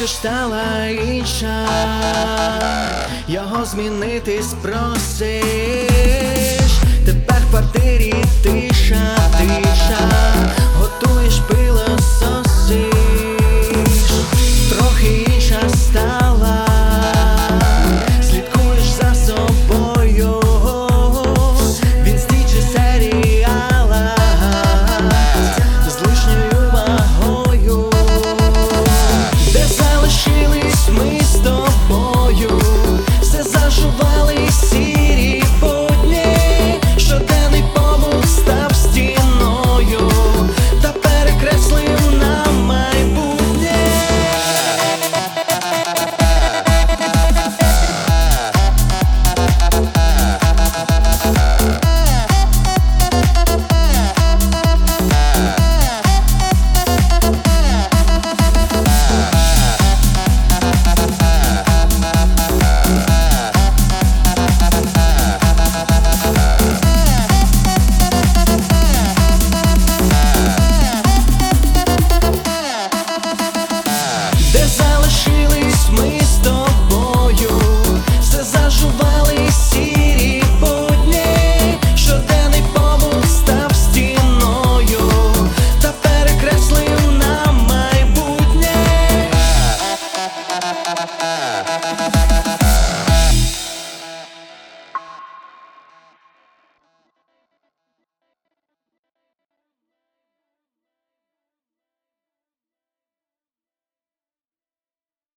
також стала інша, його змінитись просиш. Тепер в квартирі